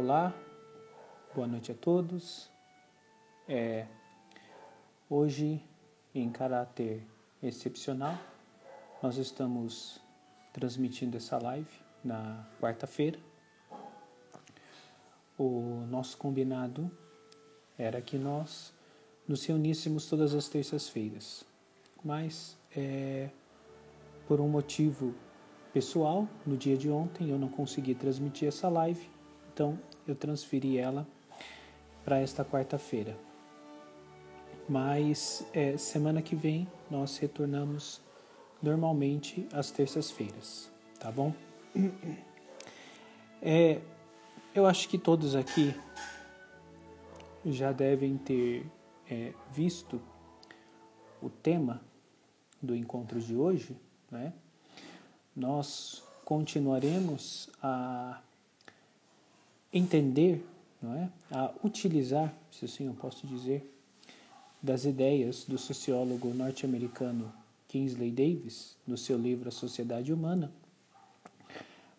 Olá, boa noite a todos. É, hoje, em caráter excepcional, nós estamos transmitindo essa live na quarta-feira. O nosso combinado era que nós nos reuníssemos todas as terças-feiras, mas é, por um motivo pessoal, no dia de ontem eu não consegui transmitir essa live, então eu transferi ela para esta quarta-feira. Mas é, semana que vem nós retornamos normalmente às terças-feiras, tá bom? É, eu acho que todos aqui já devem ter é, visto o tema do encontro de hoje, né? nós continuaremos a entender, não é? a utilizar, se assim eu posso dizer, das ideias do sociólogo norte-americano Kingsley Davis, no seu livro A Sociedade Humana,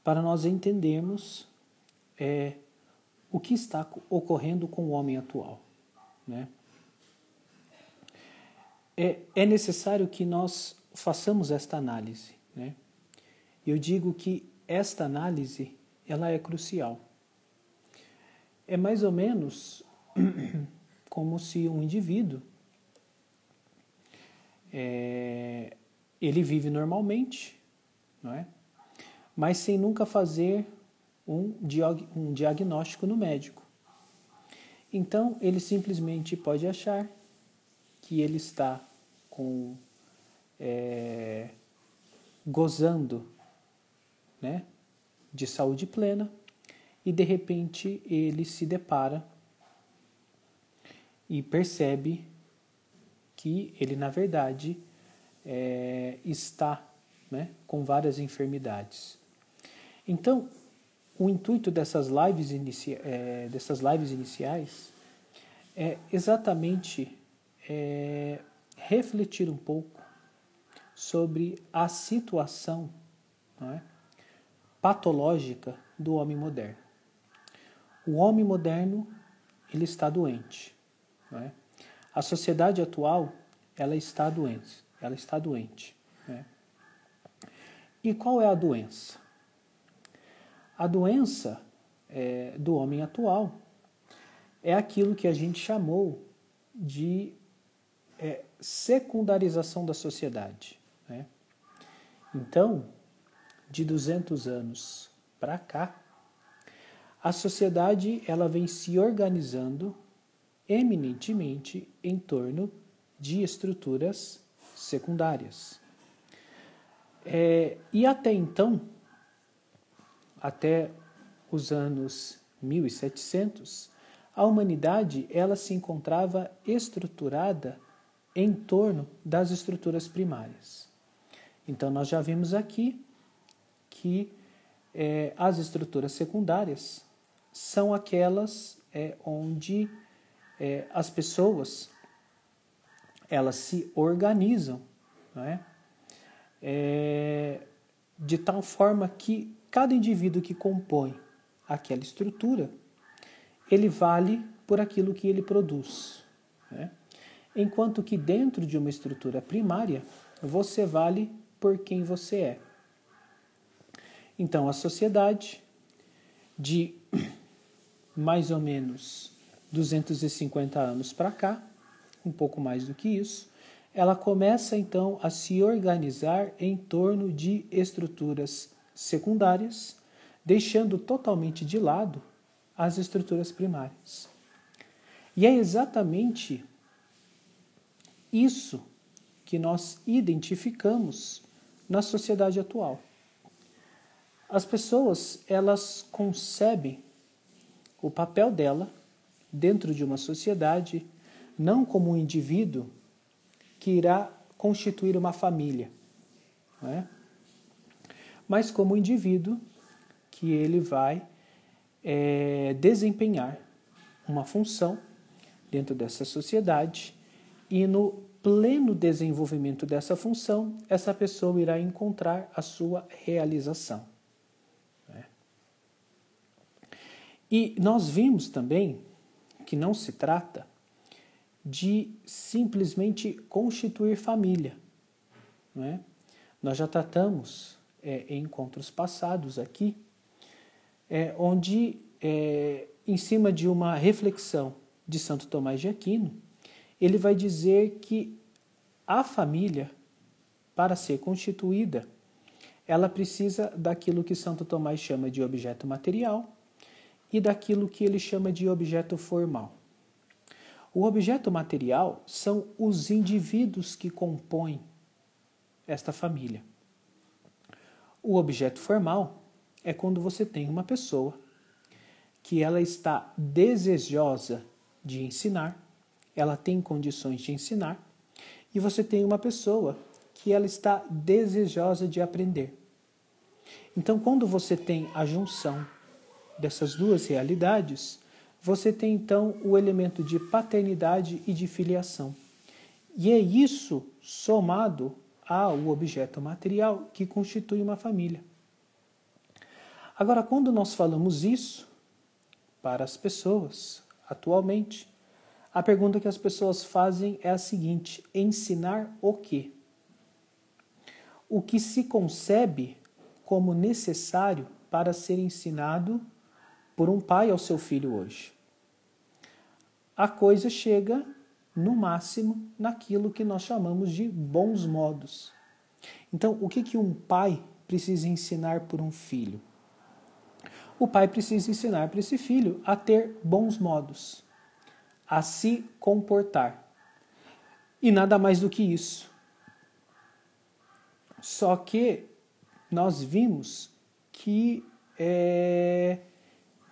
para nós entendermos é, o que está ocorrendo com o homem atual. Né? É, é necessário que nós façamos esta análise. Né? Eu digo que esta análise ela é crucial. É mais ou menos como se um indivíduo é, ele vive normalmente, não é? Mas sem nunca fazer um, um diagnóstico no médico. Então ele simplesmente pode achar que ele está com é, gozando né, de saúde plena e de repente ele se depara e percebe que ele na verdade é, está né, com várias enfermidades. Então, o intuito dessas lives, inici é, dessas lives iniciais é exatamente é, refletir um pouco sobre a situação é? patológica do homem moderno. O homem moderno ele está doente. É? A sociedade atual ela está doente. Ela está doente. É? E qual é a doença? A doença é, do homem atual é aquilo que a gente chamou de é, secundarização da sociedade. Né? Então, de 200 anos para cá, a sociedade ela vem se organizando eminentemente em torno de estruturas secundárias. É, e até então, até os anos 1700, a humanidade ela se encontrava estruturada em torno das estruturas primárias. Então nós já vimos aqui que é, as estruturas secundárias são aquelas é, onde é, as pessoas elas se organizam é? é, de tal forma que cada indivíduo que compõe aquela estrutura ele vale por aquilo que ele produz. Né? Enquanto que dentro de uma estrutura primária, você vale por quem você é. Então, a sociedade, de mais ou menos 250 anos para cá, um pouco mais do que isso, ela começa então a se organizar em torno de estruturas secundárias, deixando totalmente de lado as estruturas primárias. E é exatamente isso que nós identificamos na sociedade atual. As pessoas, elas concebem o papel dela dentro de uma sociedade não como um indivíduo que irá constituir uma família, é? mas como um indivíduo que ele vai é, desempenhar uma função dentro dessa sociedade e no pleno desenvolvimento dessa função, essa pessoa irá encontrar a sua realização. E nós vimos também que não se trata de simplesmente constituir família. Não é? Nós já tratamos é, em encontros passados aqui, é, onde, é, em cima de uma reflexão de Santo Tomás de Aquino, ele vai dizer que a família, para ser constituída, ela precisa daquilo que Santo Tomás chama de objeto material e daquilo que ele chama de objeto formal. O objeto material são os indivíduos que compõem esta família. O objeto formal é quando você tem uma pessoa que ela está desejosa de ensinar, ela tem condições de ensinar, e você tem uma pessoa que ela está desejosa de aprender. Então, quando você tem a junção dessas duas realidades, você tem então o elemento de paternidade e de filiação. E é isso somado ao objeto material que constitui uma família. Agora, quando nós falamos isso para as pessoas atualmente, a pergunta que as pessoas fazem é a seguinte: ensinar o quê? O que se concebe como necessário para ser ensinado por um pai ao seu filho hoje. A coisa chega, no máximo, naquilo que nós chamamos de bons modos. Então, o que, que um pai precisa ensinar por um filho? O pai precisa ensinar para esse filho a ter bons modos, a se comportar. E nada mais do que isso. Só que nós vimos que é,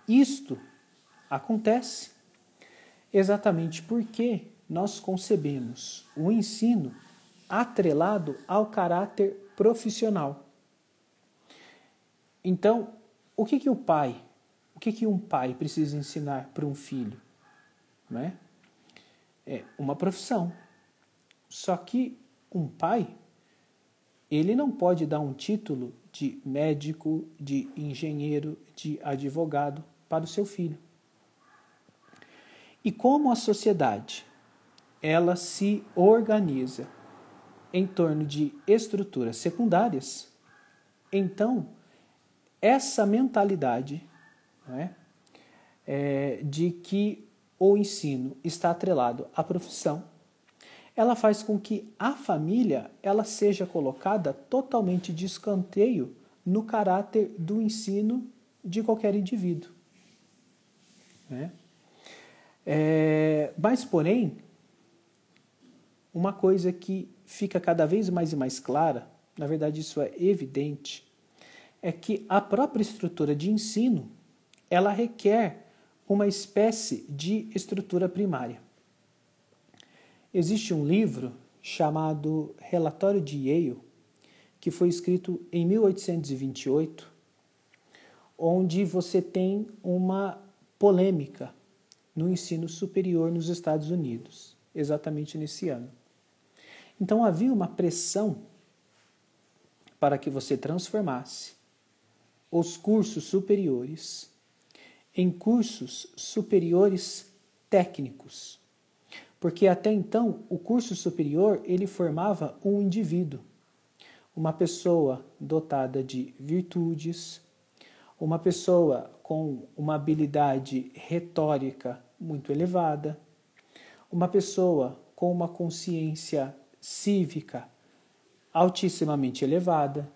isto acontece exatamente porque nós concebemos o ensino atrelado ao caráter profissional. Então, o que, que o pai, o que, que um pai precisa ensinar para um filho? Não é? é uma profissão. Só que um pai, ele não pode dar um título de médico, de engenheiro, de advogado para o seu filho. E como a sociedade ela se organiza em torno de estruturas secundárias, então essa mentalidade é, é, de que o ensino está atrelado à profissão, ela faz com que a família ela seja colocada totalmente de escanteio no caráter do ensino de qualquer indivíduo. Né? É, mas, porém, uma coisa que fica cada vez mais e mais clara, na verdade isso é evidente, é que a própria estrutura de ensino ela requer uma espécie de estrutura primária. Existe um livro chamado Relatório de Yale, que foi escrito em 1828, onde você tem uma polêmica no ensino superior nos Estados Unidos, exatamente nesse ano. Então havia uma pressão para que você transformasse os cursos superiores em cursos superiores técnicos. Porque até então o curso superior ele formava um indivíduo, uma pessoa dotada de virtudes, uma pessoa com uma habilidade retórica muito elevada, uma pessoa com uma consciência cívica altissimamente elevada.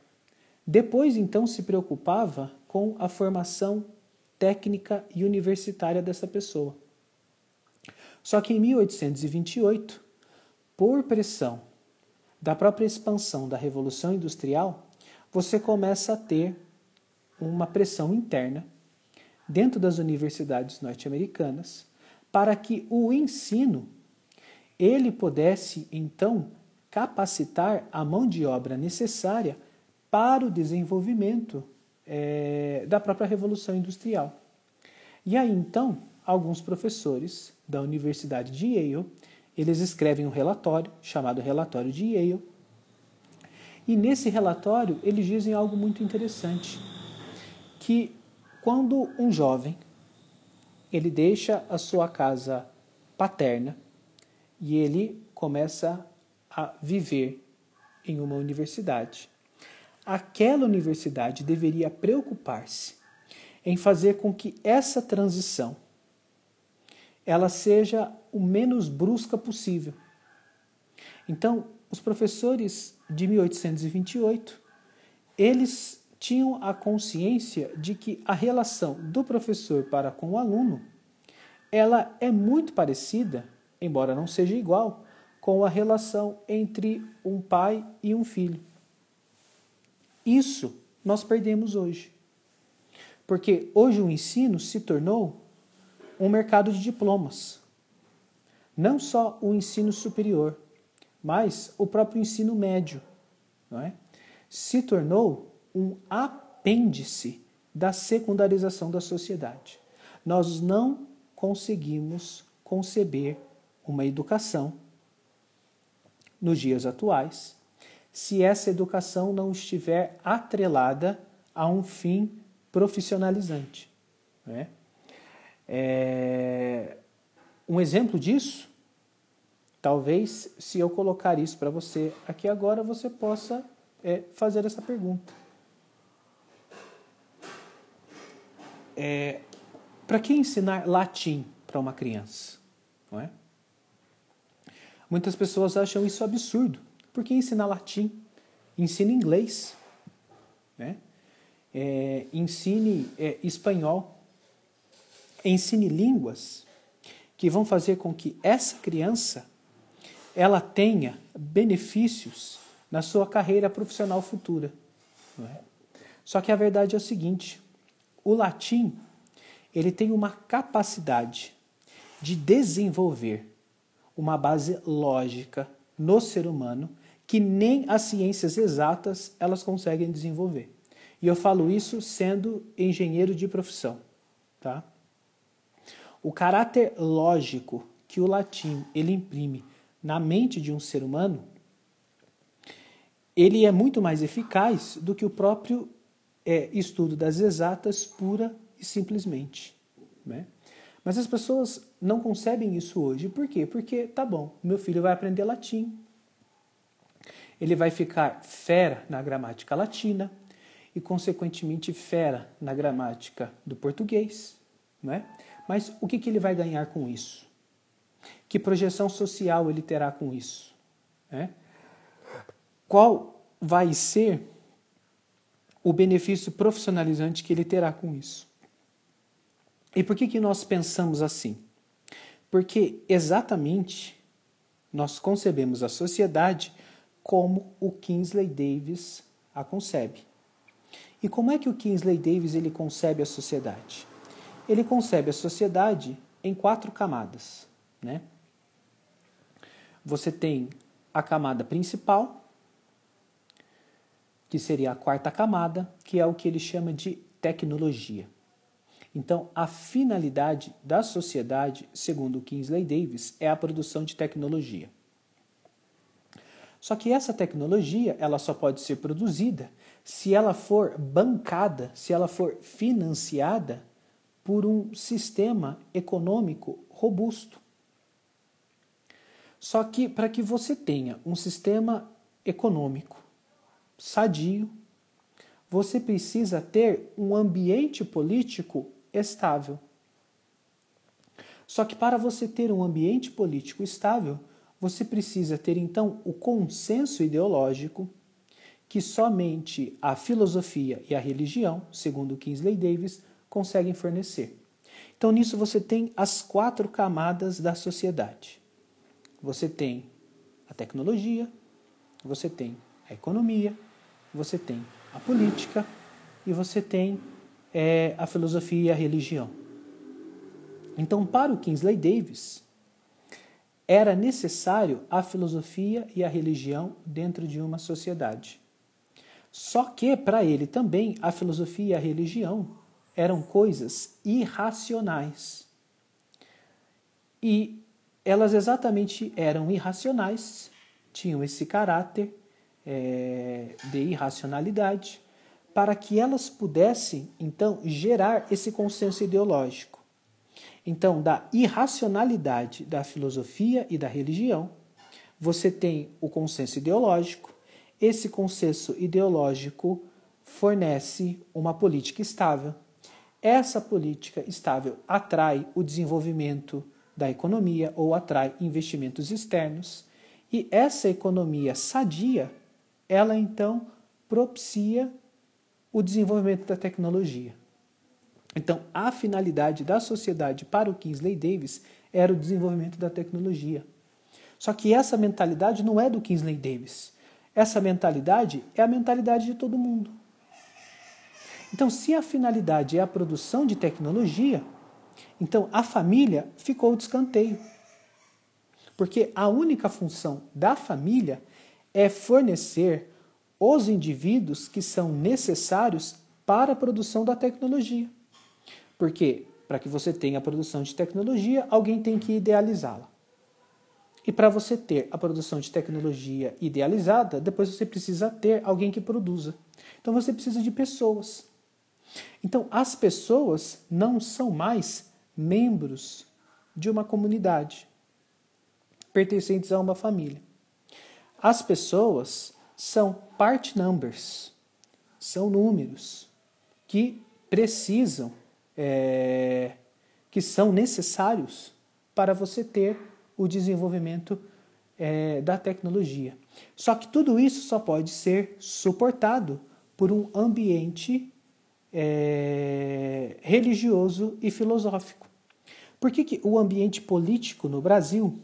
Depois, então, se preocupava com a formação técnica e universitária dessa pessoa. Só que em 1828, por pressão da própria expansão da Revolução Industrial, você começa a ter uma pressão interna dentro das universidades norte-americanas para que o ensino ele pudesse então capacitar a mão de obra necessária para o desenvolvimento é, da própria revolução industrial. E aí então alguns professores da Universidade de Yale eles escrevem um relatório chamado Relatório de Yale e nesse relatório eles dizem algo muito interessante que quando um jovem ele deixa a sua casa paterna e ele começa a viver em uma universidade. Aquela universidade deveria preocupar-se em fazer com que essa transição ela seja o menos brusca possível. Então, os professores de 1828, eles tinham a consciência de que a relação do professor para com o aluno, ela é muito parecida, embora não seja igual, com a relação entre um pai e um filho. Isso nós perdemos hoje. Porque hoje o ensino se tornou um mercado de diplomas. Não só o ensino superior, mas o próprio ensino médio, não é? Se tornou um apêndice da secundarização da sociedade. Nós não conseguimos conceber uma educação nos dias atuais se essa educação não estiver atrelada a um fim profissionalizante. Né? É... Um exemplo disso, talvez, se eu colocar isso para você aqui agora, você possa é, fazer essa pergunta. É, para que ensinar latim para uma criança? Não é? Muitas pessoas acham isso absurdo. Por que ensinar latim? Ensine inglês. Né? É, ensine é, espanhol. Ensine línguas que vão fazer com que essa criança ela tenha benefícios na sua carreira profissional futura. É? Só que a verdade é o seguinte: o latim ele tem uma capacidade de desenvolver uma base lógica no ser humano que nem as ciências exatas elas conseguem desenvolver. E eu falo isso sendo engenheiro de profissão, tá? O caráter lógico que o latim ele imprime na mente de um ser humano, ele é muito mais eficaz do que o próprio é, estudo das exatas pura e simplesmente, né? Mas as pessoas não concebem isso hoje. Por quê? Porque, tá bom, meu filho vai aprender latim. Ele vai ficar fera na gramática latina e, consequentemente, fera na gramática do português. Né? Mas o que, que ele vai ganhar com isso? Que projeção social ele terá com isso? Né? Qual vai ser o benefício profissionalizante que ele terá com isso? E por que, que nós pensamos assim? Porque exatamente nós concebemos a sociedade como o Kingsley Davis a concebe. E como é que o Kingsley Davis ele concebe a sociedade? Ele concebe a sociedade em quatro camadas, né? Você tem a camada principal, que seria a quarta camada, que é o que ele chama de tecnologia. Então, a finalidade da sociedade, segundo Kingsley Davis, é a produção de tecnologia. Só que essa tecnologia, ela só pode ser produzida se ela for bancada, se ela for financiada por um sistema econômico robusto. Só que para que você tenha um sistema econômico sadio, você precisa ter um ambiente político estável. Só que para você ter um ambiente político estável, você precisa ter então o consenso ideológico que somente a filosofia e a religião, segundo Kingsley Davis, conseguem fornecer. Então nisso você tem as quatro camadas da sociedade. Você tem a tecnologia, você tem a economia, você tem a política e você tem é a filosofia e a religião. Então, para o Kingsley Davis, era necessário a filosofia e a religião dentro de uma sociedade. Só que, para ele também, a filosofia e a religião eram coisas irracionais. E elas exatamente eram irracionais, tinham esse caráter é, de irracionalidade, para que elas pudessem, então, gerar esse consenso ideológico. Então, da irracionalidade da filosofia e da religião, você tem o consenso ideológico. Esse consenso ideológico fornece uma política estável. Essa política estável atrai o desenvolvimento da economia ou atrai investimentos externos. E essa economia sadia, ela então propicia o desenvolvimento da tecnologia. Então, a finalidade da sociedade para o Kingsley Davis era o desenvolvimento da tecnologia. Só que essa mentalidade não é do Kingsley Davis. Essa mentalidade é a mentalidade de todo mundo. Então, se a finalidade é a produção de tecnologia, então a família ficou de escanteio. Porque a única função da família é fornecer os indivíduos que são necessários para a produção da tecnologia. Porque para que você tenha a produção de tecnologia, alguém tem que idealizá-la. E para você ter a produção de tecnologia idealizada, depois você precisa ter alguém que produza. Então você precisa de pessoas. Então as pessoas não são mais membros de uma comunidade, pertencentes a uma família. As pessoas são part numbers, são números que precisam é, que são necessários para você ter o desenvolvimento é, da tecnologia. Só que tudo isso só pode ser suportado por um ambiente é, religioso e filosófico. Por que, que o ambiente político no Brasil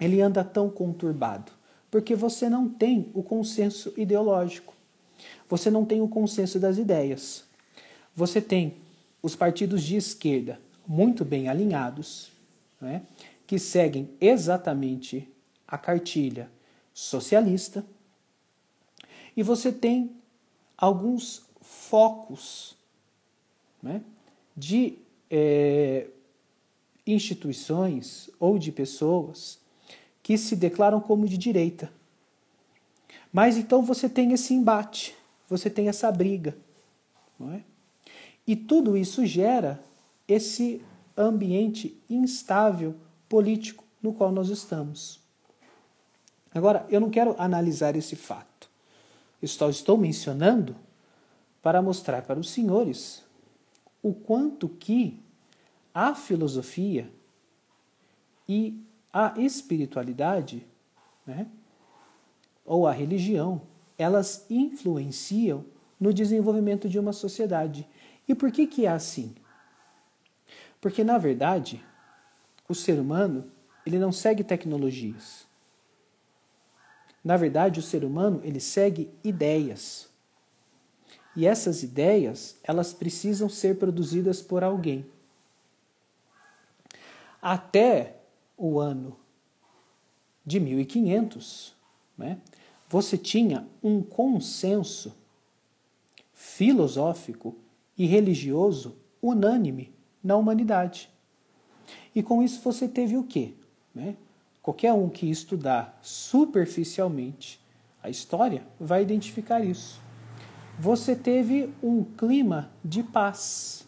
ele anda tão conturbado? Porque você não tem o consenso ideológico, você não tem o consenso das ideias. Você tem os partidos de esquerda muito bem alinhados, né, que seguem exatamente a cartilha socialista, e você tem alguns focos né, de é, instituições ou de pessoas que se declaram como de direita. Mas então você tem esse embate, você tem essa briga. Não é? E tudo isso gera esse ambiente instável político no qual nós estamos. Agora, eu não quero analisar esse fato. Só estou mencionando para mostrar para os senhores o quanto que a filosofia e a espiritualidade, né, ou a religião, elas influenciam no desenvolvimento de uma sociedade e por que, que é assim? Porque, na verdade, o ser humano ele não segue tecnologias. Na verdade, o ser humano ele segue ideias. E essas ideias, elas precisam ser produzidas por alguém. Até o ano de 1500, né, você tinha um consenso filosófico e religioso unânime na humanidade. E com isso você teve o quê? Né? Qualquer um que estudar superficialmente a história vai identificar isso. Você teve um clima de paz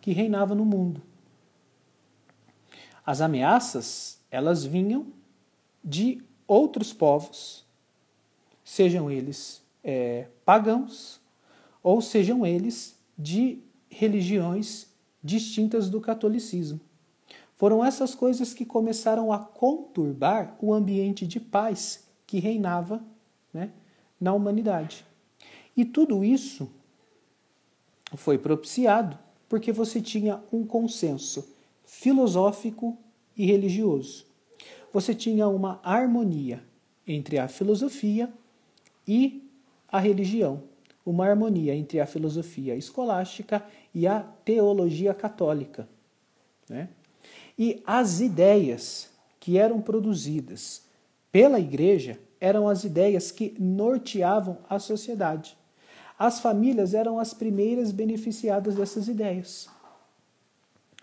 que reinava no mundo. As ameaças, elas vinham de outros povos, sejam eles é, pagãos ou sejam eles de religiões distintas do catolicismo. Foram essas coisas que começaram a conturbar o ambiente de paz que reinava né, na humanidade. E tudo isso foi propiciado porque você tinha um consenso filosófico e religioso. Você tinha uma harmonia entre a filosofia e a religião uma harmonia entre a filosofia escolástica e a teologia católica. Né? E as ideias que eram produzidas pela igreja eram as ideias que norteavam a sociedade. As famílias eram as primeiras beneficiadas dessas ideias.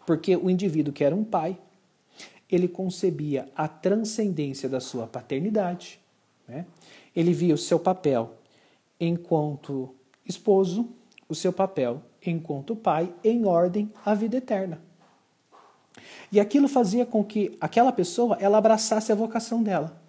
Porque o indivíduo que era um pai, ele concebia a transcendência da sua paternidade, né? ele via o seu papel enquanto esposo, o seu papel enquanto pai, em ordem à vida eterna. E aquilo fazia com que aquela pessoa ela abraçasse a vocação dela.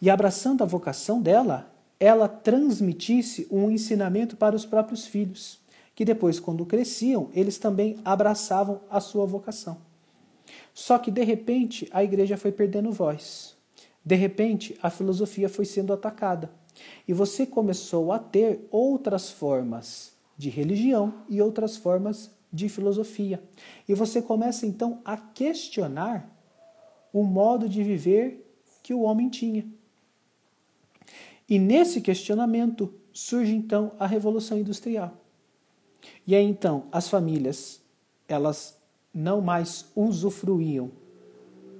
E abraçando a vocação dela, ela transmitisse um ensinamento para os próprios filhos, que depois, quando cresciam, eles também abraçavam a sua vocação. Só que, de repente, a igreja foi perdendo voz. De repente, a filosofia foi sendo atacada. E você começou a ter outras formas de religião e outras formas de filosofia. E você começa então a questionar o modo de viver que o homem tinha. E nesse questionamento surge então a revolução industrial. E aí então as famílias, elas não mais usufruíam,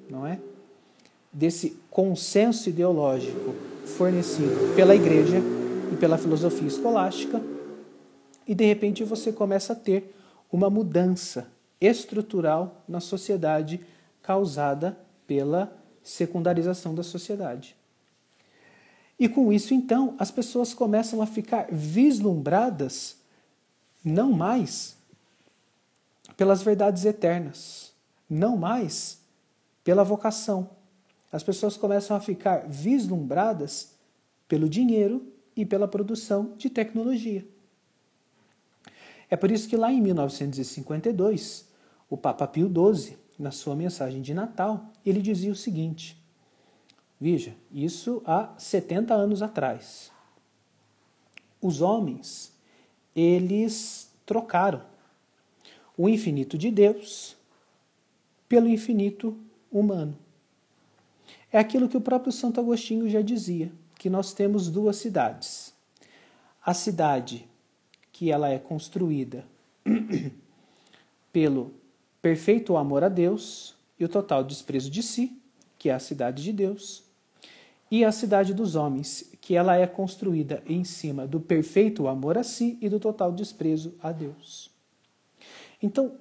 não é? Desse consenso ideológico fornecido pela igreja e pela filosofia escolástica, e de repente você começa a ter uma mudança estrutural na sociedade causada pela secundarização da sociedade. E com isso, então, as pessoas começam a ficar vislumbradas não mais pelas verdades eternas, não mais pela vocação. As pessoas começam a ficar vislumbradas pelo dinheiro e pela produção de tecnologia. É por isso que lá em 1952, o Papa Pio XII, na sua mensagem de Natal, ele dizia o seguinte: Veja, isso há 70 anos atrás. Os homens, eles trocaram o infinito de Deus pelo infinito humano. É aquilo que o próprio Santo Agostinho já dizia, que nós temos duas cidades. A cidade que ela é construída pelo perfeito amor a Deus e o total desprezo de si, que é a cidade de Deus, e a cidade dos homens, que ela é construída em cima do perfeito amor a si e do total desprezo a Deus. Então,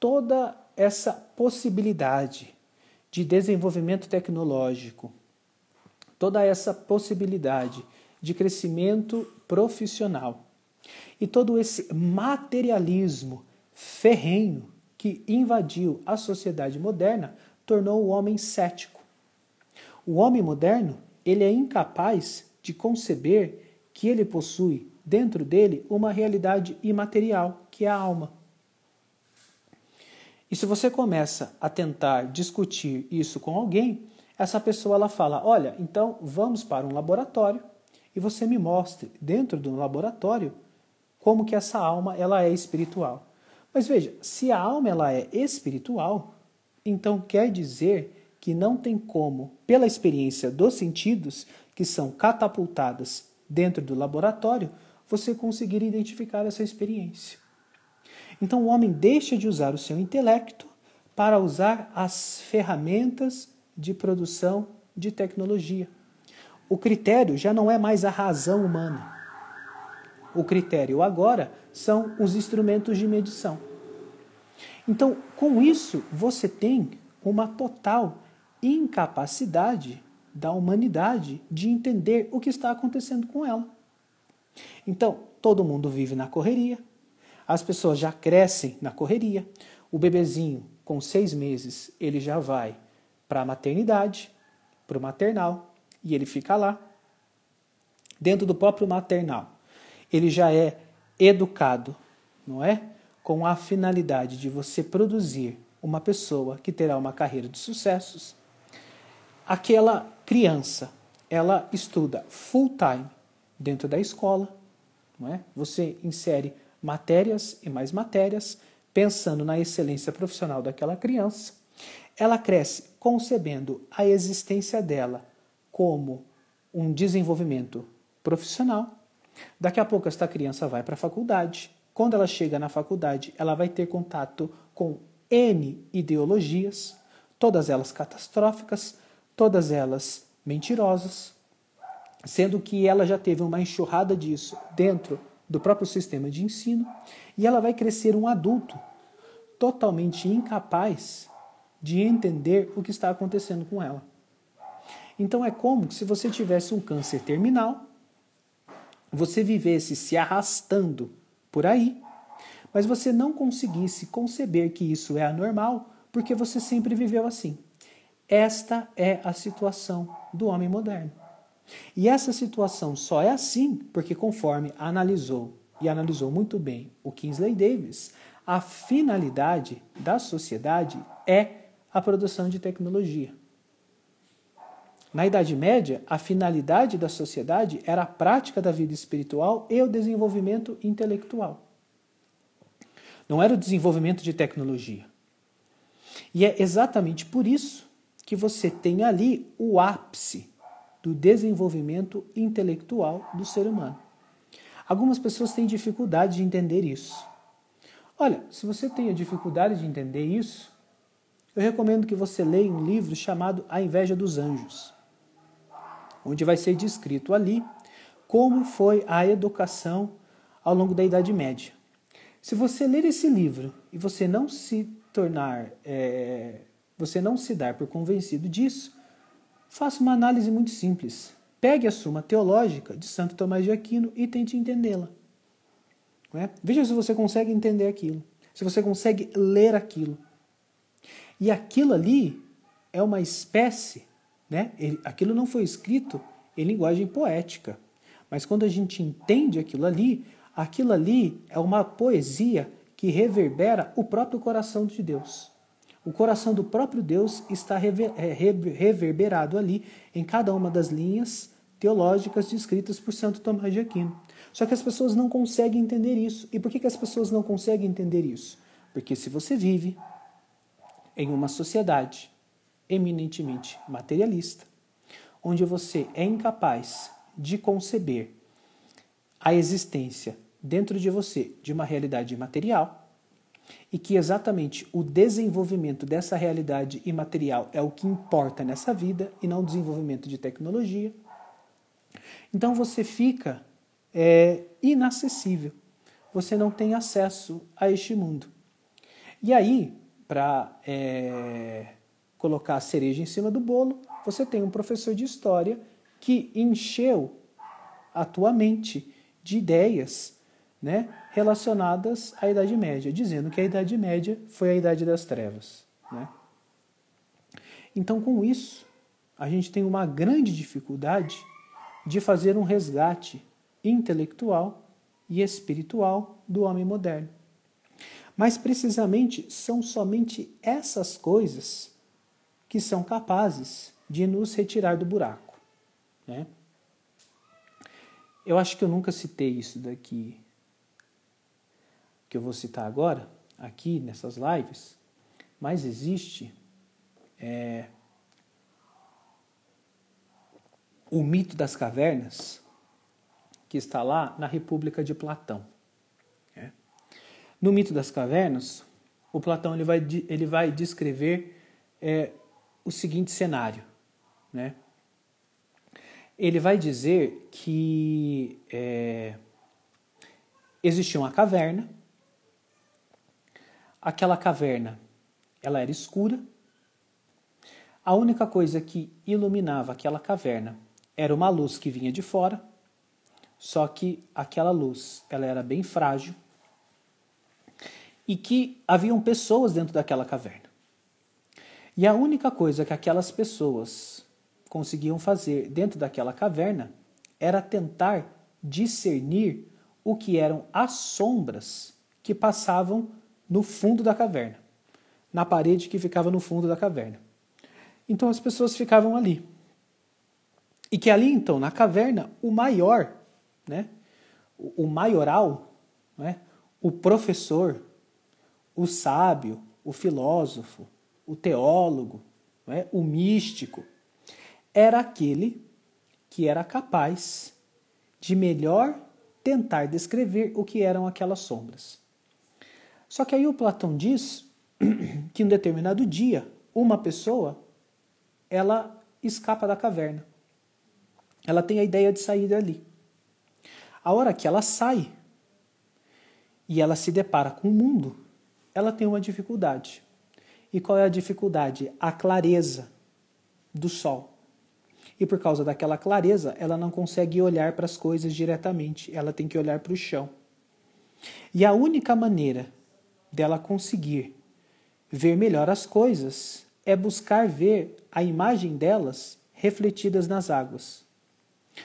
toda essa possibilidade de desenvolvimento tecnológico, toda essa possibilidade de crescimento profissional e todo esse materialismo ferrenho que invadiu a sociedade moderna tornou o homem cético o homem moderno, ele é incapaz de conceber que ele possui dentro dele uma realidade imaterial, que é a alma. E se você começa a tentar discutir isso com alguém, essa pessoa ela fala: "Olha, então vamos para um laboratório e você me mostre dentro do laboratório como que essa alma ela é espiritual". Mas veja, se a alma ela é espiritual, então quer dizer que não tem como, pela experiência dos sentidos, que são catapultadas dentro do laboratório, você conseguir identificar essa experiência. Então o homem deixa de usar o seu intelecto para usar as ferramentas de produção de tecnologia. O critério já não é mais a razão humana. O critério agora são os instrumentos de medição. Então, com isso, você tem uma total incapacidade da humanidade de entender o que está acontecendo com ela. Então, todo mundo vive na correria, as pessoas já crescem na correria, o bebezinho com seis meses ele já vai para a maternidade, para o maternal, e ele fica lá. Dentro do próprio maternal, ele já é educado, não é? Com a finalidade de você produzir uma pessoa que terá uma carreira de sucessos, aquela criança, ela estuda full time dentro da escola, não é? Você insere matérias e mais matérias, pensando na excelência profissional daquela criança. Ela cresce concebendo a existência dela como um desenvolvimento profissional. Daqui a pouco esta criança vai para a faculdade. Quando ela chega na faculdade, ela vai ter contato com N ideologias, todas elas catastróficas, todas elas mentirosas, sendo que ela já teve uma enxurrada disso dentro do próprio sistema de ensino, e ela vai crescer um adulto totalmente incapaz de entender o que está acontecendo com ela. Então é como se você tivesse um câncer terminal, você vivesse se arrastando por aí, mas você não conseguisse conceber que isso é anormal, porque você sempre viveu assim. Esta é a situação do homem moderno. E essa situação só é assim porque, conforme analisou e analisou muito bem o Kingsley Davis, a finalidade da sociedade é a produção de tecnologia. Na Idade Média, a finalidade da sociedade era a prática da vida espiritual e o desenvolvimento intelectual. Não era o desenvolvimento de tecnologia. E é exatamente por isso que você tem ali o ápice do desenvolvimento intelectual do ser humano. Algumas pessoas têm dificuldade de entender isso. Olha, se você tem a dificuldade de entender isso, eu recomendo que você leia um livro chamado A Inveja dos Anjos, onde vai ser descrito ali como foi a educação ao longo da Idade Média. Se você ler esse livro e você não se tornar, é, você não se dar por convencido disso, faça uma análise muito simples. Pegue a Suma Teológica de Santo Tomás de Aquino e tente entendê-la. É? Veja se você consegue entender aquilo, se você consegue ler aquilo. E aquilo ali é uma espécie, né? Aquilo não foi escrito em linguagem poética, mas quando a gente entende aquilo ali, aquilo ali é uma poesia que reverbera o próprio coração de Deus. O coração do próprio Deus está é, reverberado ali em cada uma das linhas teológicas descritas por Santo Tomás de Aquino. Só que as pessoas não conseguem entender isso. E por que, que as pessoas não conseguem entender isso? Porque se você vive em uma sociedade eminentemente materialista, onde você é incapaz de conceber a existência dentro de você de uma realidade material, e que exatamente o desenvolvimento dessa realidade imaterial é o que importa nessa vida e não o desenvolvimento de tecnologia, então você fica é, inacessível. Você não tem acesso a este mundo. E aí, para é, colocar a cereja em cima do bolo, você tem um professor de história que encheu a tua mente de ideias né, relacionadas à Idade Média, dizendo que a Idade Média foi a Idade das Trevas. Né? Então, com isso, a gente tem uma grande dificuldade de fazer um resgate intelectual e espiritual do homem moderno. Mas precisamente são somente essas coisas que são capazes de nos retirar do buraco. Né? Eu acho que eu nunca citei isso daqui que eu vou citar agora, aqui nessas lives, mas existe é, o mito das cavernas, que está lá na República de Platão. É. No mito das cavernas, o Platão ele vai, ele vai descrever é, o seguinte cenário. Né? Ele vai dizer que é, existia uma caverna, aquela caverna. Ela era escura, a única coisa que iluminava aquela caverna era uma luz que vinha de fora, só que aquela luz ela era bem frágil e que haviam pessoas dentro daquela caverna. E a única coisa que aquelas pessoas conseguiam fazer dentro daquela caverna era tentar discernir o que eram as sombras que passavam no fundo da caverna, na parede que ficava no fundo da caverna. Então as pessoas ficavam ali. E que ali, então, na caverna, o maior, né, o maioral, né, o professor, o sábio, o filósofo, o teólogo, né, o místico, era aquele que era capaz de melhor tentar descrever o que eram aquelas sombras. Só que aí o Platão diz que em determinado dia, uma pessoa ela escapa da caverna ela tem a ideia de sair dali. A hora que ela sai e ela se depara com o mundo, ela tem uma dificuldade. E qual é a dificuldade? A clareza do sol. E por causa daquela clareza, ela não consegue olhar para as coisas diretamente, ela tem que olhar para o chão. E a única maneira dela conseguir ver melhor as coisas é buscar ver a imagem delas refletidas nas águas.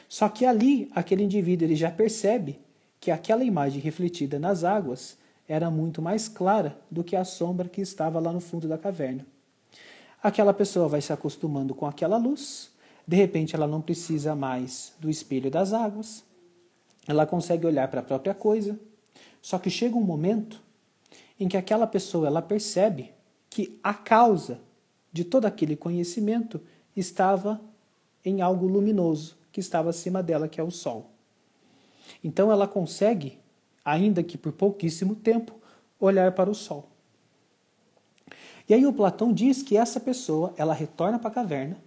Só que ali, aquele indivíduo ele já percebe que aquela imagem refletida nas águas era muito mais clara do que a sombra que estava lá no fundo da caverna. Aquela pessoa vai se acostumando com aquela luz, de repente ela não precisa mais do espelho das águas, ela consegue olhar para a própria coisa, só que chega um momento em que aquela pessoa ela percebe que a causa de todo aquele conhecimento estava em algo luminoso que estava acima dela, que é o sol. Então ela consegue, ainda que por pouquíssimo tempo, olhar para o sol. E aí o Platão diz que essa pessoa, ela retorna para a caverna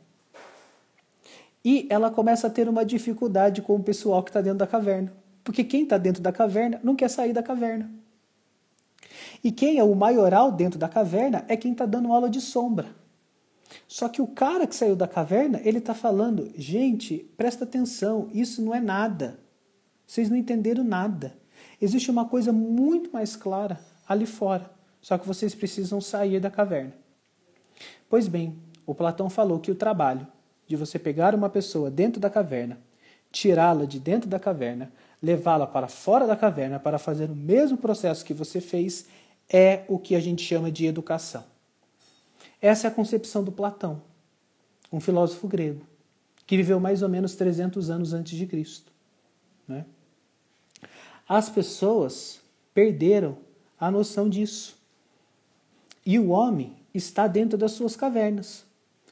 e ela começa a ter uma dificuldade com o pessoal que está dentro da caverna. Porque quem está dentro da caverna não quer sair da caverna. E quem é o maioral dentro da caverna é quem está dando aula de sombra. Só que o cara que saiu da caverna, ele está falando, gente, presta atenção, isso não é nada. Vocês não entenderam nada. Existe uma coisa muito mais clara ali fora. Só que vocês precisam sair da caverna. Pois bem, o Platão falou que o trabalho de você pegar uma pessoa dentro da caverna, tirá-la de dentro da caverna, levá-la para fora da caverna para fazer o mesmo processo que você fez, é o que a gente chama de educação. Essa é a concepção do Platão, um filósofo grego, que viveu mais ou menos 300 anos antes de Cristo. Né? As pessoas perderam a noção disso. E o homem está dentro das suas cavernas.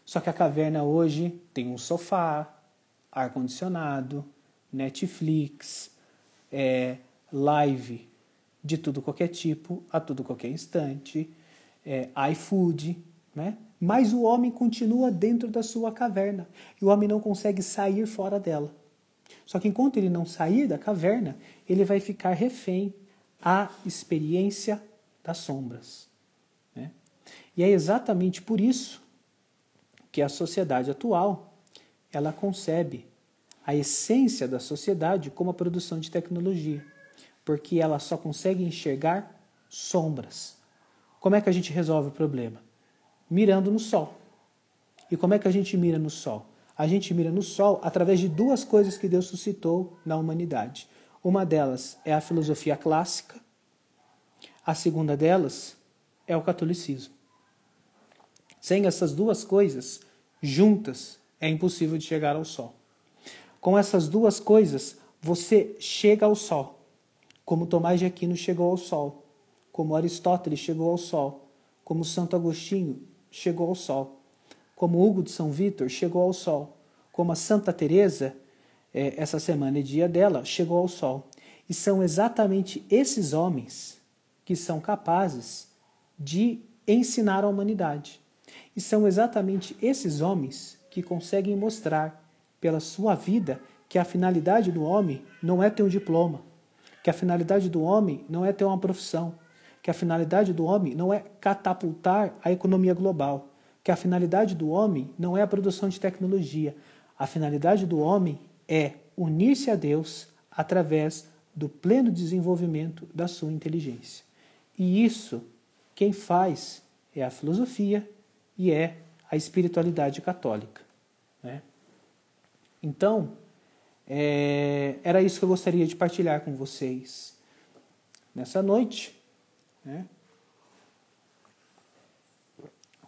Só que a caverna hoje tem um sofá, ar-condicionado, Netflix, é, live de tudo qualquer tipo, a tudo qualquer instante, é, iFood, né? Mas o homem continua dentro da sua caverna e o homem não consegue sair fora dela. Só que enquanto ele não sair da caverna, ele vai ficar refém à experiência das sombras. Né? E é exatamente por isso que a sociedade atual ela concebe a essência da sociedade como a produção de tecnologia, porque ela só consegue enxergar sombras. Como é que a gente resolve o problema? Mirando no sol. E como é que a gente mira no sol? A gente mira no sol através de duas coisas que Deus suscitou na humanidade. Uma delas é a filosofia clássica, a segunda delas é o catolicismo. Sem essas duas coisas juntas, é impossível de chegar ao sol. Com essas duas coisas, você chega ao sol, como Tomás de Aquino chegou ao sol, como Aristóteles chegou ao sol, como Santo Agostinho chegou ao sol, como Hugo de São Vítor chegou ao sol, como a Santa Teresa, é, essa semana é dia dela, chegou ao sol. E são exatamente esses homens que são capazes de ensinar a humanidade. E são exatamente esses homens que conseguem mostrar pela sua vida que a finalidade do homem não é ter um diploma, que a finalidade do homem não é ter uma profissão, que a finalidade do homem não é catapultar a economia global, que a finalidade do homem não é a produção de tecnologia, a finalidade do homem é unir-se a Deus através do pleno desenvolvimento da sua inteligência. E isso quem faz é a filosofia e é a espiritualidade católica. Né? Então, é, era isso que eu gostaria de partilhar com vocês nessa noite, né?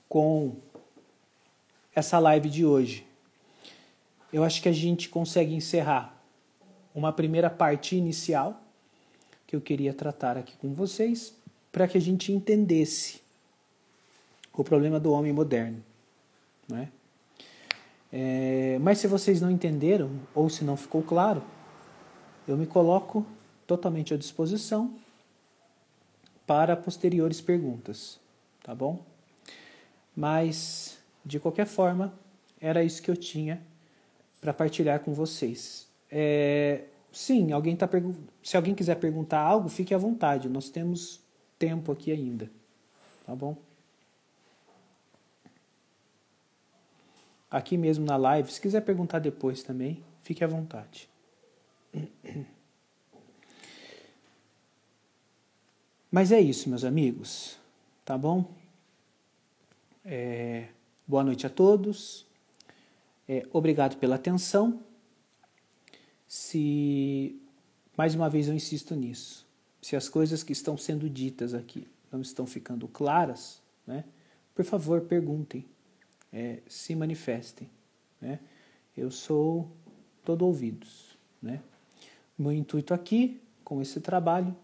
com essa live de hoje. Eu acho que a gente consegue encerrar uma primeira parte inicial que eu queria tratar aqui com vocês para que a gente entendesse o problema do homem moderno. Não é? Mas se vocês não entenderam, ou se não ficou claro, eu me coloco totalmente à disposição para posteriores perguntas, tá bom? Mas, de qualquer forma, era isso que eu tinha para partilhar com vocês. É, sim, alguém tá se alguém quiser perguntar algo, fique à vontade. Nós temos tempo aqui ainda. Tá bom? Aqui mesmo na live, se quiser perguntar depois também, fique à vontade. Mas é isso, meus amigos. Tá bom? É, boa noite a todos. É, obrigado pela atenção. Se mais uma vez eu insisto nisso, se as coisas que estão sendo ditas aqui não estão ficando claras, né, por favor perguntem, é, se manifestem. Né? Eu sou todo ouvidos. Né? Meu intuito aqui, com esse trabalho,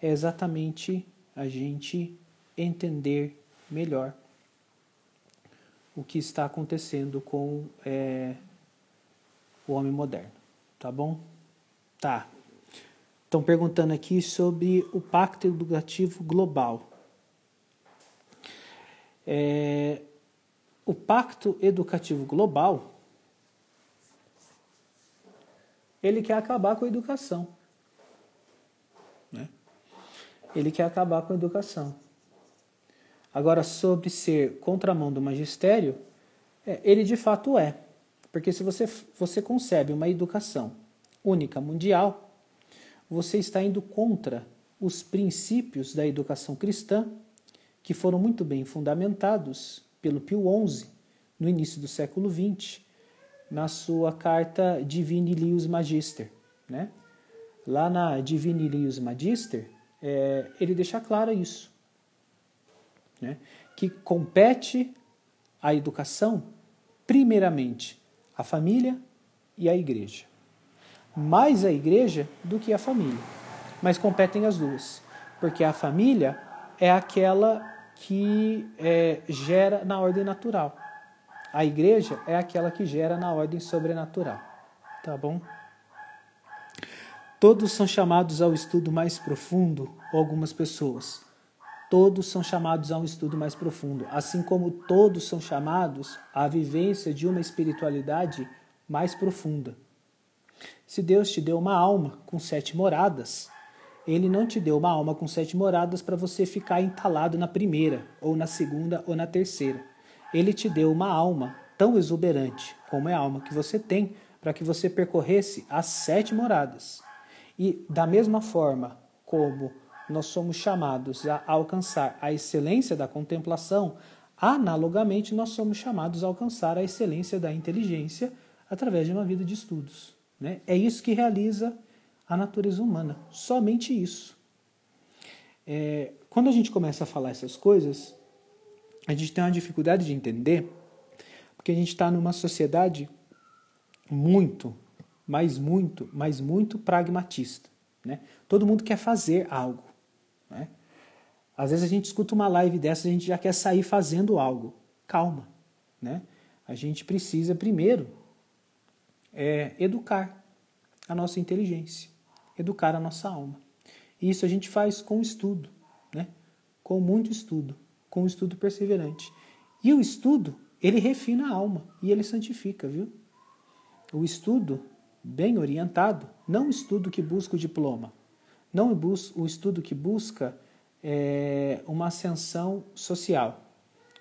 é exatamente a gente entender melhor o que está acontecendo com é, o homem moderno. Tá bom? Tá. Estão perguntando aqui sobre o Pacto Educativo Global. É, o Pacto Educativo Global ele quer acabar com a educação. Né? Ele quer acabar com a educação. Agora, sobre ser contramão do magistério, é, ele de fato é. Porque se você, você concebe uma educação única mundial, você está indo contra os princípios da educação cristã, que foram muito bem fundamentados pelo Pio XI no início do século XX, na sua carta Divini Lius Magister. Né? Lá na Divini Lius Magister, é, ele deixa claro isso, né? que compete a educação, primeiramente, a família e a igreja. Mais a igreja do que a família, mas competem as duas, porque a família é aquela que é, gera na ordem natural a igreja é aquela que gera na ordem sobrenatural. Tá bom? Todos são chamados ao estudo mais profundo, algumas pessoas. Todos são chamados a um estudo mais profundo, assim como todos são chamados à vivência de uma espiritualidade mais profunda. Se Deus te deu uma alma com sete moradas, Ele não te deu uma alma com sete moradas para você ficar entalado na primeira, ou na segunda, ou na terceira. Ele te deu uma alma tão exuberante como é a alma que você tem, para que você percorresse as sete moradas. E da mesma forma como nós somos chamados a alcançar a excelência da contemplação, analogamente nós somos chamados a alcançar a excelência da inteligência através de uma vida de estudos. Né? É isso que realiza a natureza humana, somente isso. É, quando a gente começa a falar essas coisas, a gente tem uma dificuldade de entender, porque a gente está numa sociedade muito, mas muito, mas muito pragmatista. Né? Todo mundo quer fazer algo. Né? Às vezes a gente escuta uma live dessa, a gente já quer sair fazendo algo. Calma. Né? A gente precisa primeiro é, educar a nossa inteligência, educar a nossa alma. E isso a gente faz com estudo, né? com muito estudo com estudo perseverante. E o estudo, ele refina a alma e ele santifica, viu? O estudo bem orientado, não o estudo que busca o diploma, não o estudo que busca é, uma ascensão social,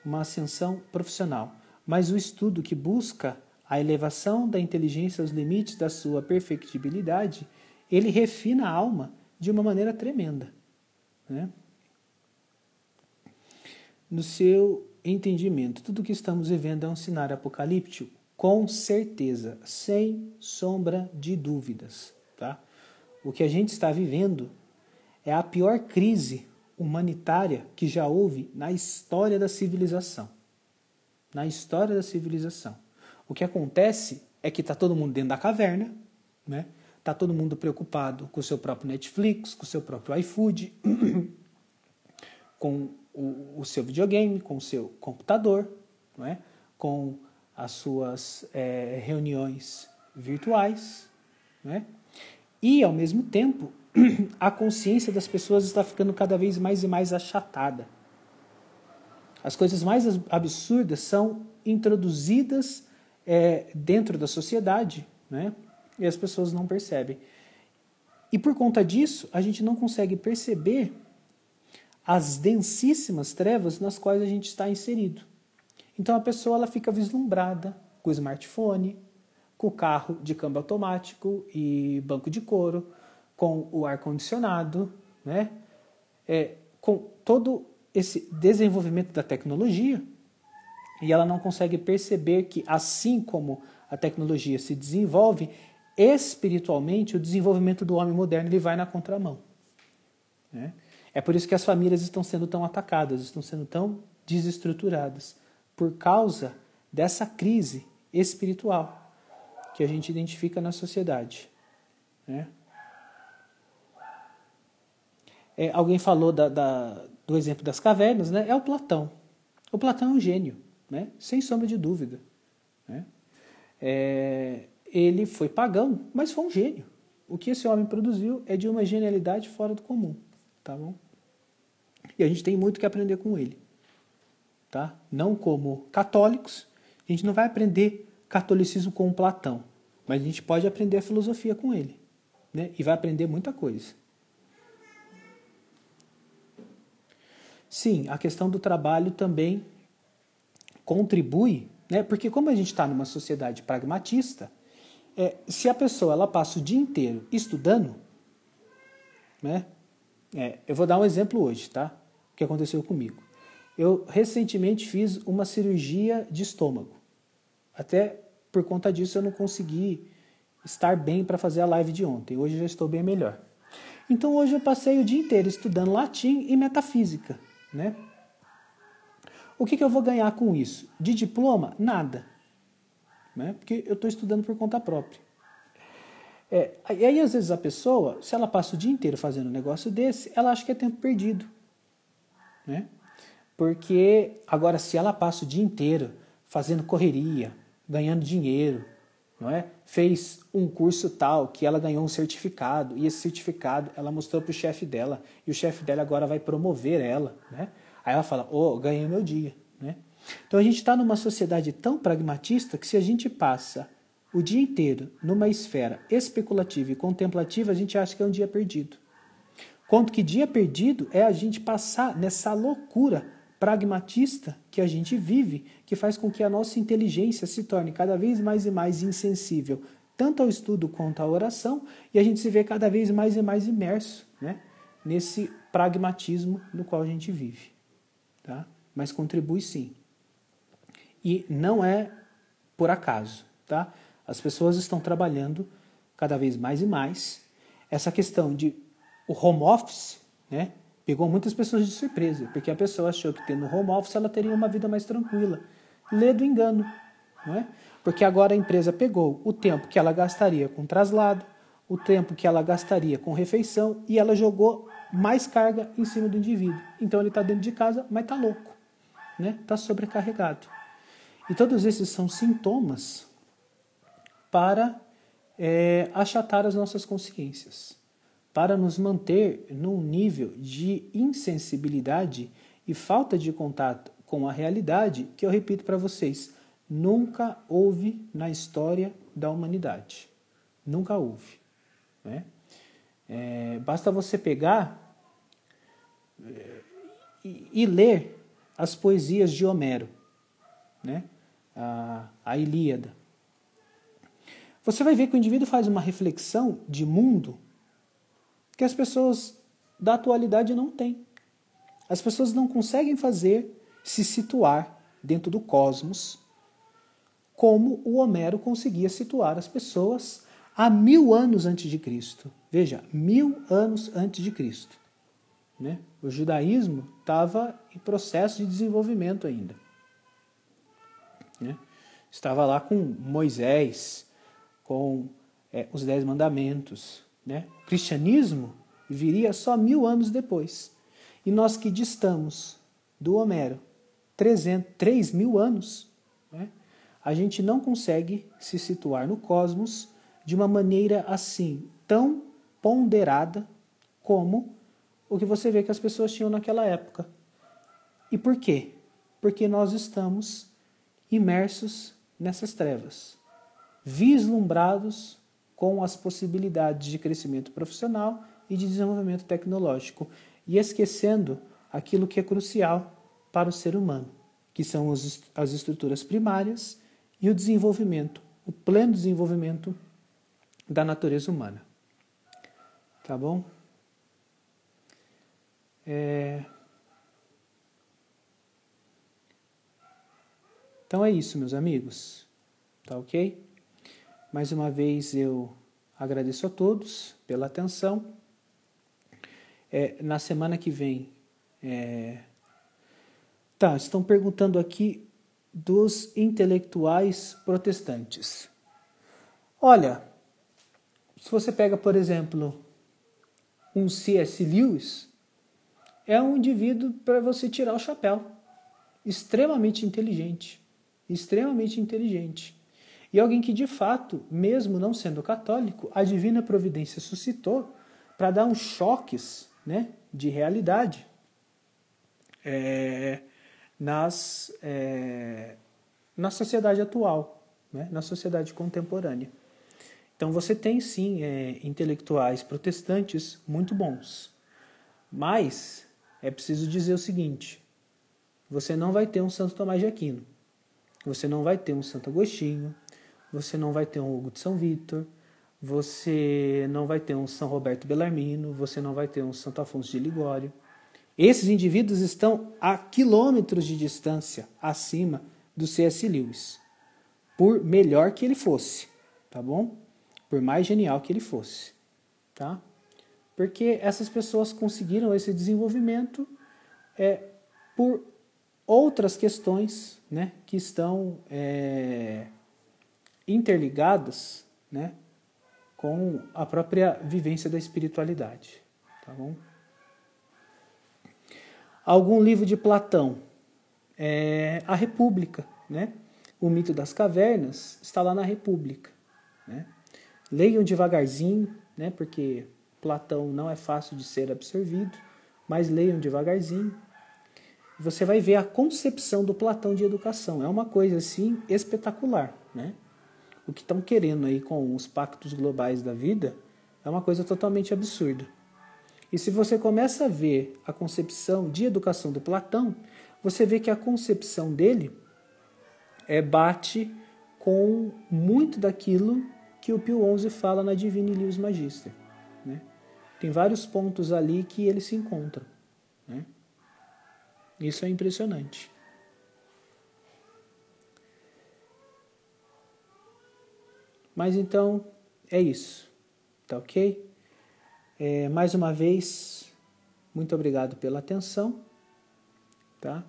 uma ascensão profissional, mas o estudo que busca a elevação da inteligência aos limites da sua perfectibilidade, ele refina a alma de uma maneira tremenda. Né? no seu entendimento, tudo que estamos vivendo é um cenário apocalíptico? Com certeza, sem sombra de dúvidas. Tá? O que a gente está vivendo é a pior crise humanitária que já houve na história da civilização. Na história da civilização. O que acontece é que está todo mundo dentro da caverna, né? Está todo mundo preocupado com o seu próprio Netflix, com o seu próprio iFood, com o, o seu videogame, com o seu computador, não é? com as suas é, reuniões virtuais. Não é? E, ao mesmo tempo, a consciência das pessoas está ficando cada vez mais e mais achatada. As coisas mais absurdas são introduzidas é, dentro da sociedade né? E as pessoas não percebem. E por conta disso, a gente não consegue perceber as densíssimas trevas nas quais a gente está inserido. Então a pessoa ela fica vislumbrada com o smartphone, com o carro de câmbio automático e banco de couro, com o ar condicionado, né? É, com todo esse desenvolvimento da tecnologia, e ela não consegue perceber que, assim como a tecnologia se desenvolve, espiritualmente o desenvolvimento do homem moderno ele vai na contramão. Né? É por isso que as famílias estão sendo tão atacadas, estão sendo tão desestruturadas, por causa dessa crise espiritual que a gente identifica na sociedade. Né? É, alguém falou da, da, do exemplo das cavernas, né? é o Platão. O Platão é um gênio, né? sem sombra de dúvida. Né? É, ele foi pagão, mas foi um gênio. O que esse homem produziu é de uma genialidade fora do comum. Tá bom? E a gente tem muito que aprender com ele. Tá? Não como católicos, a gente não vai aprender catolicismo com Platão, mas a gente pode aprender a filosofia com ele. Né? E vai aprender muita coisa. Sim, a questão do trabalho também contribui, né? porque como a gente está numa sociedade pragmatista, é, se a pessoa ela passa o dia inteiro estudando, né? É, eu vou dar um exemplo hoje, tá? O que aconteceu comigo. Eu recentemente fiz uma cirurgia de estômago. Até por conta disso eu não consegui estar bem para fazer a live de ontem. Hoje já estou bem melhor. Então hoje eu passei o dia inteiro estudando latim e metafísica, né? O que, que eu vou ganhar com isso? De diploma? Nada né? porque eu estou estudando por conta própria. É, e aí, às vezes, a pessoa, se ela passa o dia inteiro fazendo um negócio desse, ela acha que é tempo perdido. Né? Porque, agora, se ela passa o dia inteiro fazendo correria, ganhando dinheiro, não é? fez um curso tal que ela ganhou um certificado, e esse certificado ela mostrou para o chefe dela, e o chefe dela agora vai promover ela. Né? Aí ela fala: Ô, oh, ganhei meu dia. Né? Então a gente está numa sociedade tão pragmatista que se a gente passa o dia inteiro numa esfera especulativa e contemplativa, a gente acha que é um dia perdido. Quanto que dia perdido é a gente passar nessa loucura pragmatista que a gente vive, que faz com que a nossa inteligência se torne cada vez mais e mais insensível, tanto ao estudo quanto à oração, e a gente se vê cada vez mais e mais imerso né, nesse pragmatismo no qual a gente vive. Tá? Mas contribui sim e não é por acaso, tá? As pessoas estão trabalhando cada vez mais e mais. Essa questão de o home office, né? Pegou muitas pessoas de surpresa, porque a pessoa achou que tendo home office ela teria uma vida mais tranquila. Lê do engano, não é? Porque agora a empresa pegou o tempo que ela gastaria com traslado, o tempo que ela gastaria com refeição e ela jogou mais carga em cima do indivíduo. Então ele está dentro de casa, mas está louco, né? Está sobrecarregado. E todos esses são sintomas para é, achatar as nossas consciências, para nos manter num nível de insensibilidade e falta de contato com a realidade que eu repito para vocês, nunca houve na história da humanidade. Nunca houve. Né? É, basta você pegar é, e, e ler as poesias de Homero. Né? A, a Ilíada. Você vai ver que o indivíduo faz uma reflexão de mundo que as pessoas da atualidade não têm. As pessoas não conseguem fazer se situar dentro do cosmos como o Homero conseguia situar as pessoas há mil anos antes de Cristo. Veja, mil anos antes de Cristo. Né? O judaísmo estava em processo de desenvolvimento ainda. Né? Estava lá com Moisés, com é, os Dez Mandamentos. Né? O cristianismo viria só mil anos depois. E nós que distamos do Homero 300, 3 mil anos, né? a gente não consegue se situar no cosmos de uma maneira assim, tão ponderada como o que você vê que as pessoas tinham naquela época. E por quê? Porque nós estamos imersos nessas trevas, vislumbrados com as possibilidades de crescimento profissional e de desenvolvimento tecnológico e esquecendo aquilo que é crucial para o ser humano, que são as estruturas primárias e o desenvolvimento, o pleno desenvolvimento da natureza humana. Tá bom? É... Então é isso, meus amigos. Tá ok? Mais uma vez eu agradeço a todos pela atenção. É, na semana que vem. É... Tá, estão perguntando aqui dos intelectuais protestantes. Olha, se você pega, por exemplo, um C.S. Lewis, é um indivíduo para você tirar o chapéu. Extremamente inteligente. Extremamente inteligente. E alguém que, de fato, mesmo não sendo católico, a divina providência suscitou para dar uns choques né, de realidade é, nas, é, na sociedade atual, né, na sociedade contemporânea. Então você tem sim é, intelectuais protestantes muito bons, mas é preciso dizer o seguinte: você não vai ter um Santo Tomás de Aquino, você não vai ter um Santo Agostinho, você não vai ter um Hugo de São Vitor, você não vai ter um São Roberto Bellarmino, você não vai ter um Santo Afonso de Ligório. Esses indivíduos estão a quilômetros de distância acima do C.S. Lewis, por melhor que ele fosse, tá bom? por mais genial que ele fosse, tá? Porque essas pessoas conseguiram esse desenvolvimento é, por outras questões, né, que estão é, interligadas, né, com a própria vivência da espiritualidade, tá bom? Algum livro de Platão, é, a República, né? O mito das cavernas está lá na República, né? Leiam devagarzinho, né, porque Platão não é fácil de ser absorvido, mas leiam devagarzinho. Você vai ver a concepção do Platão de educação. É uma coisa assim espetacular, né? O que estão querendo aí com os pactos globais da vida é uma coisa totalmente absurda. E se você começa a ver a concepção de educação do Platão, você vê que a concepção dele é bate com muito daquilo que o Pio XI fala na Divine Lius Magister. Né? Tem vários pontos ali que eles se encontram. Isso é impressionante. Mas então é isso, tá ok? É, mais uma vez, muito obrigado pela atenção, tá?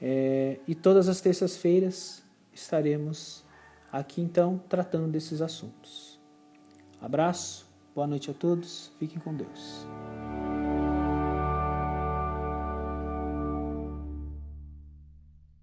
É, e todas as terças-feiras estaremos aqui então tratando desses assuntos. Abraço, boa noite a todos, fiquem com Deus.